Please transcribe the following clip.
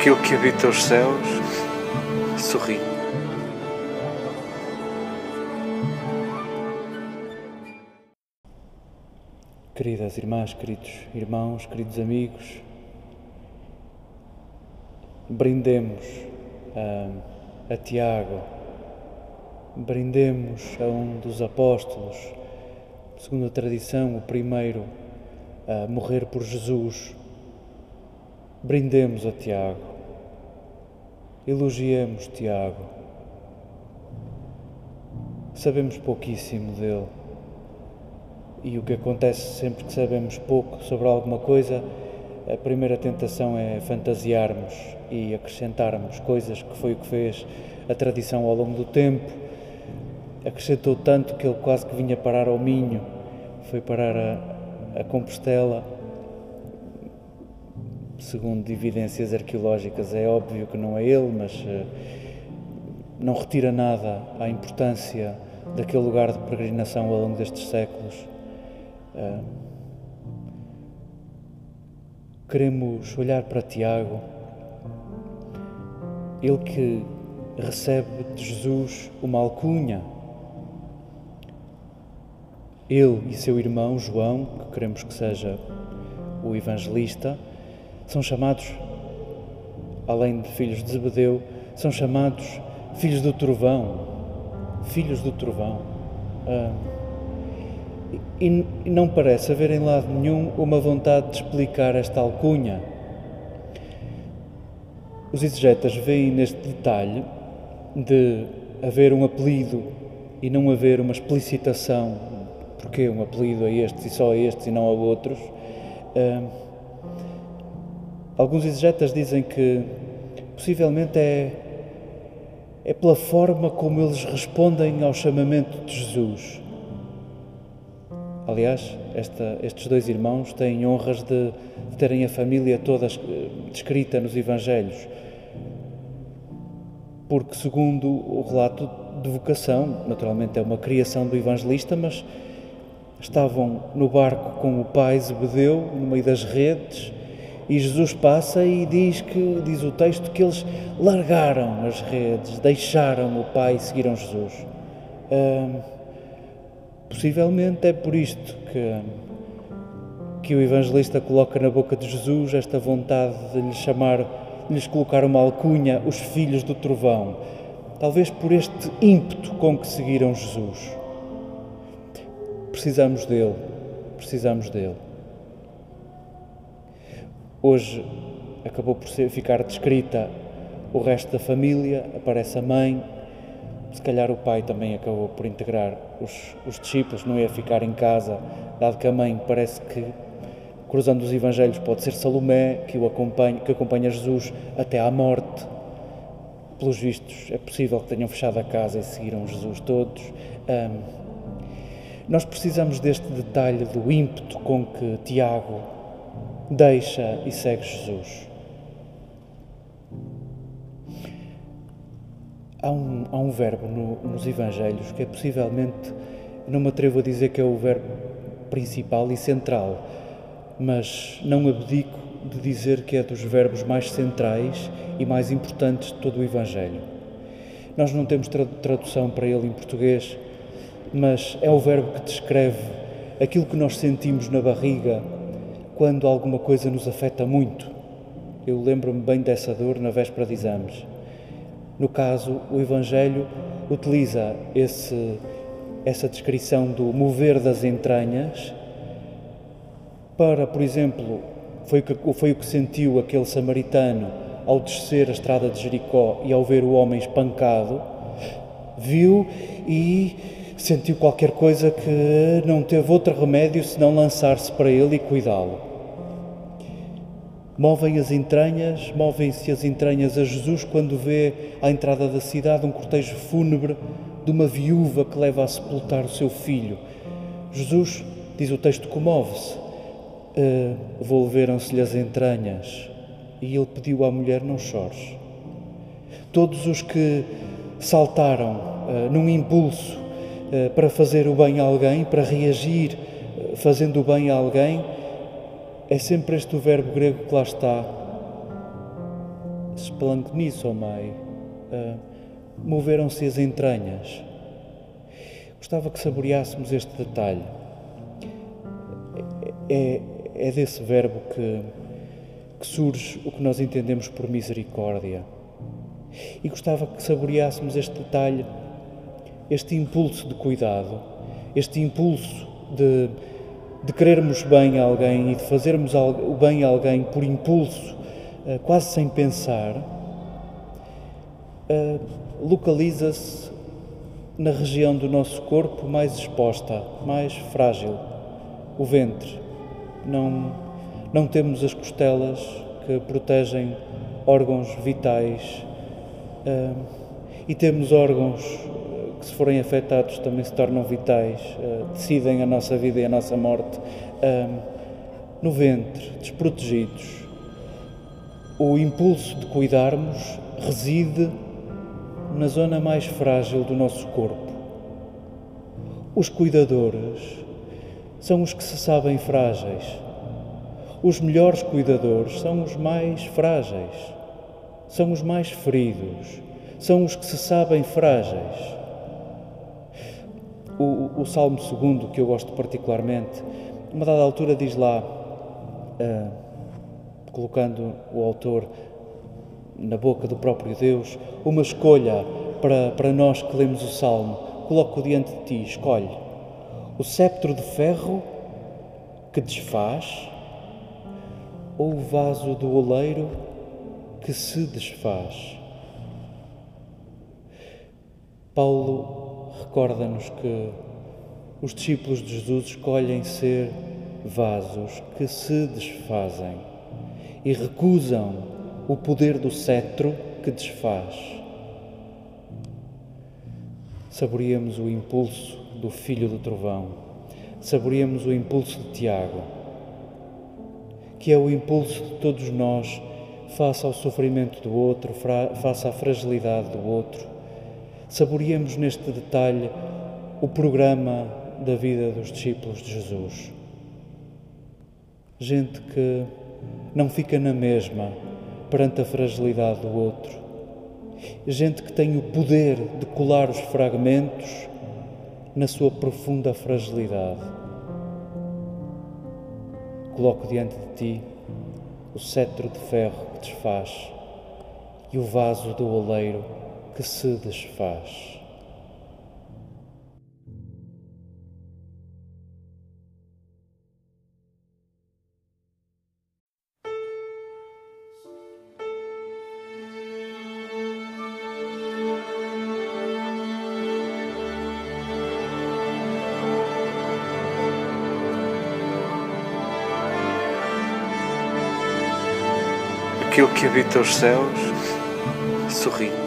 aquilo que habita os céus sorri. Queridas irmãs, queridos irmãos, queridos amigos, brindemos a, a Tiago, brindemos a um dos apóstolos, segundo a tradição, o primeiro a morrer por Jesus. Brindemos a Tiago, elogiemos Tiago. Sabemos pouquíssimo dele e o que acontece sempre que sabemos pouco sobre alguma coisa, a primeira tentação é fantasiarmos e acrescentarmos coisas que foi o que fez a tradição ao longo do tempo. Acrescentou tanto que ele quase que vinha parar ao Minho, foi parar a, a Compostela. Segundo evidências arqueológicas, é óbvio que não é ele, mas uh, não retira nada à importância daquele lugar de peregrinação ao longo destes séculos. Uh, queremos olhar para Tiago, ele que recebe de Jesus uma alcunha. Ele e seu irmão João, que queremos que seja o evangelista, são chamados, além de filhos de Zebedeu, são chamados filhos do trovão. Filhos do trovão. Uh, e não parece haver em lado nenhum uma vontade de explicar esta alcunha. Os exegetas veem neste detalhe de haver um apelido e não haver uma explicitação porque um apelido a estes e só a estes e não a outros. Alguns exegetas dizem que possivelmente é, é pela forma como eles respondem ao chamamento de Jesus. Aliás, esta, estes dois irmãos têm honras de, de terem a família toda descrita nos Evangelhos, porque, segundo o relato de vocação, naturalmente é uma criação do evangelista, mas estavam no barco com o pai Zebedeu, no meio das redes, e Jesus passa e diz que diz o texto que eles largaram as redes, deixaram o pai e seguiram Jesus. Possivelmente é por isto que, que o evangelista coloca na boca de Jesus esta vontade de lhes chamar, de lhes colocar uma alcunha, os filhos do trovão. Talvez por este ímpeto com que seguiram Jesus. Precisamos dele, precisamos dele. Hoje acabou por ser, ficar descrita o resto da família, aparece a mãe, se calhar o pai também acabou por integrar os, os discípulos, não ia ficar em casa, dado que a mãe parece que, cruzando os evangelhos, pode ser Salomé, que, o acompanha, que acompanha Jesus até à morte. Pelos vistos, é possível que tenham fechado a casa e seguiram Jesus todos. Um, nós precisamos deste detalhe do ímpeto com que Tiago deixa e segue Jesus. Há um, há um verbo no, nos Evangelhos que é possivelmente, não me atrevo a dizer que é o verbo principal e central, mas não abdico de dizer que é dos verbos mais centrais e mais importantes de todo o Evangelho. Nós não temos tradução para ele em português, mas é o verbo que descreve aquilo que nós sentimos na barriga quando alguma coisa nos afeta muito. Eu lembro-me bem dessa dor na véspera de exames. No caso, o Evangelho utiliza esse, essa descrição do mover das entranhas para, por exemplo, foi o, que, foi o que sentiu aquele samaritano ao descer a estrada de Jericó e ao ver o homem espancado, viu e sentiu qualquer coisa que não teve outro remédio senão lançar-se para ele e cuidá-lo. Movem as entranhas, movem-se as entranhas a Jesus quando vê à entrada da cidade um cortejo fúnebre de uma viúva que leva a sepultar o seu filho. Jesus, diz o texto, comove-se. Uh, Volveram-se-lhe as entranhas e ele pediu à mulher: Não chores. Todos os que saltaram uh, num impulso uh, para fazer o bem a alguém, para reagir fazendo o bem a alguém, é sempre este o verbo grego que lá está. despalanque nisso, ó Mai. Uh, Moveram-se as entranhas. Gostava que saboreássemos este detalhe. É, é desse verbo que, que surge o que nós entendemos por misericórdia. E gostava que saboreássemos este detalhe, este impulso de cuidado, este impulso de, de querermos bem a alguém e de fazermos o bem a alguém por impulso, eh, quase sem pensar, eh, localiza-se na região do nosso corpo mais exposta, mais frágil, o ventre. Não, não temos as costelas que protegem órgãos vitais uh, e temos órgãos que, se forem afetados, também se tornam vitais, uh, decidem a nossa vida e a nossa morte. Uh, no ventre, desprotegidos. O impulso de cuidarmos reside na zona mais frágil do nosso corpo. Os cuidadores são os que se sabem frágeis. Os melhores cuidadores são os mais frágeis, são os mais feridos, são os que se sabem frágeis. O, o Salmo 2, que eu gosto particularmente, uma dada altura diz lá, uh, colocando o autor na boca do próprio Deus, uma escolha para, para nós que lemos o Salmo. Coloco diante de ti, escolhe o cetro de ferro que desfaz ou o vaso do oleiro que se desfaz. Paulo recorda-nos que os discípulos de Jesus escolhem ser vasos que se desfazem e recusam o poder do cetro que desfaz. Saboreamos o impulso do filho do trovão, saboreamos o impulso de Tiago, que é o impulso de todos nós face ao sofrimento do outro, face à fragilidade do outro. Saboreamos neste detalhe o programa da vida dos discípulos de Jesus. Gente que não fica na mesma perante a fragilidade do outro. Gente que tem o poder de colar os fragmentos na sua profunda fragilidade. Coloco diante de ti o cetro de ferro que desfaz e o vaso do oleiro que se desfaz. aquilo que habita os céus sorri.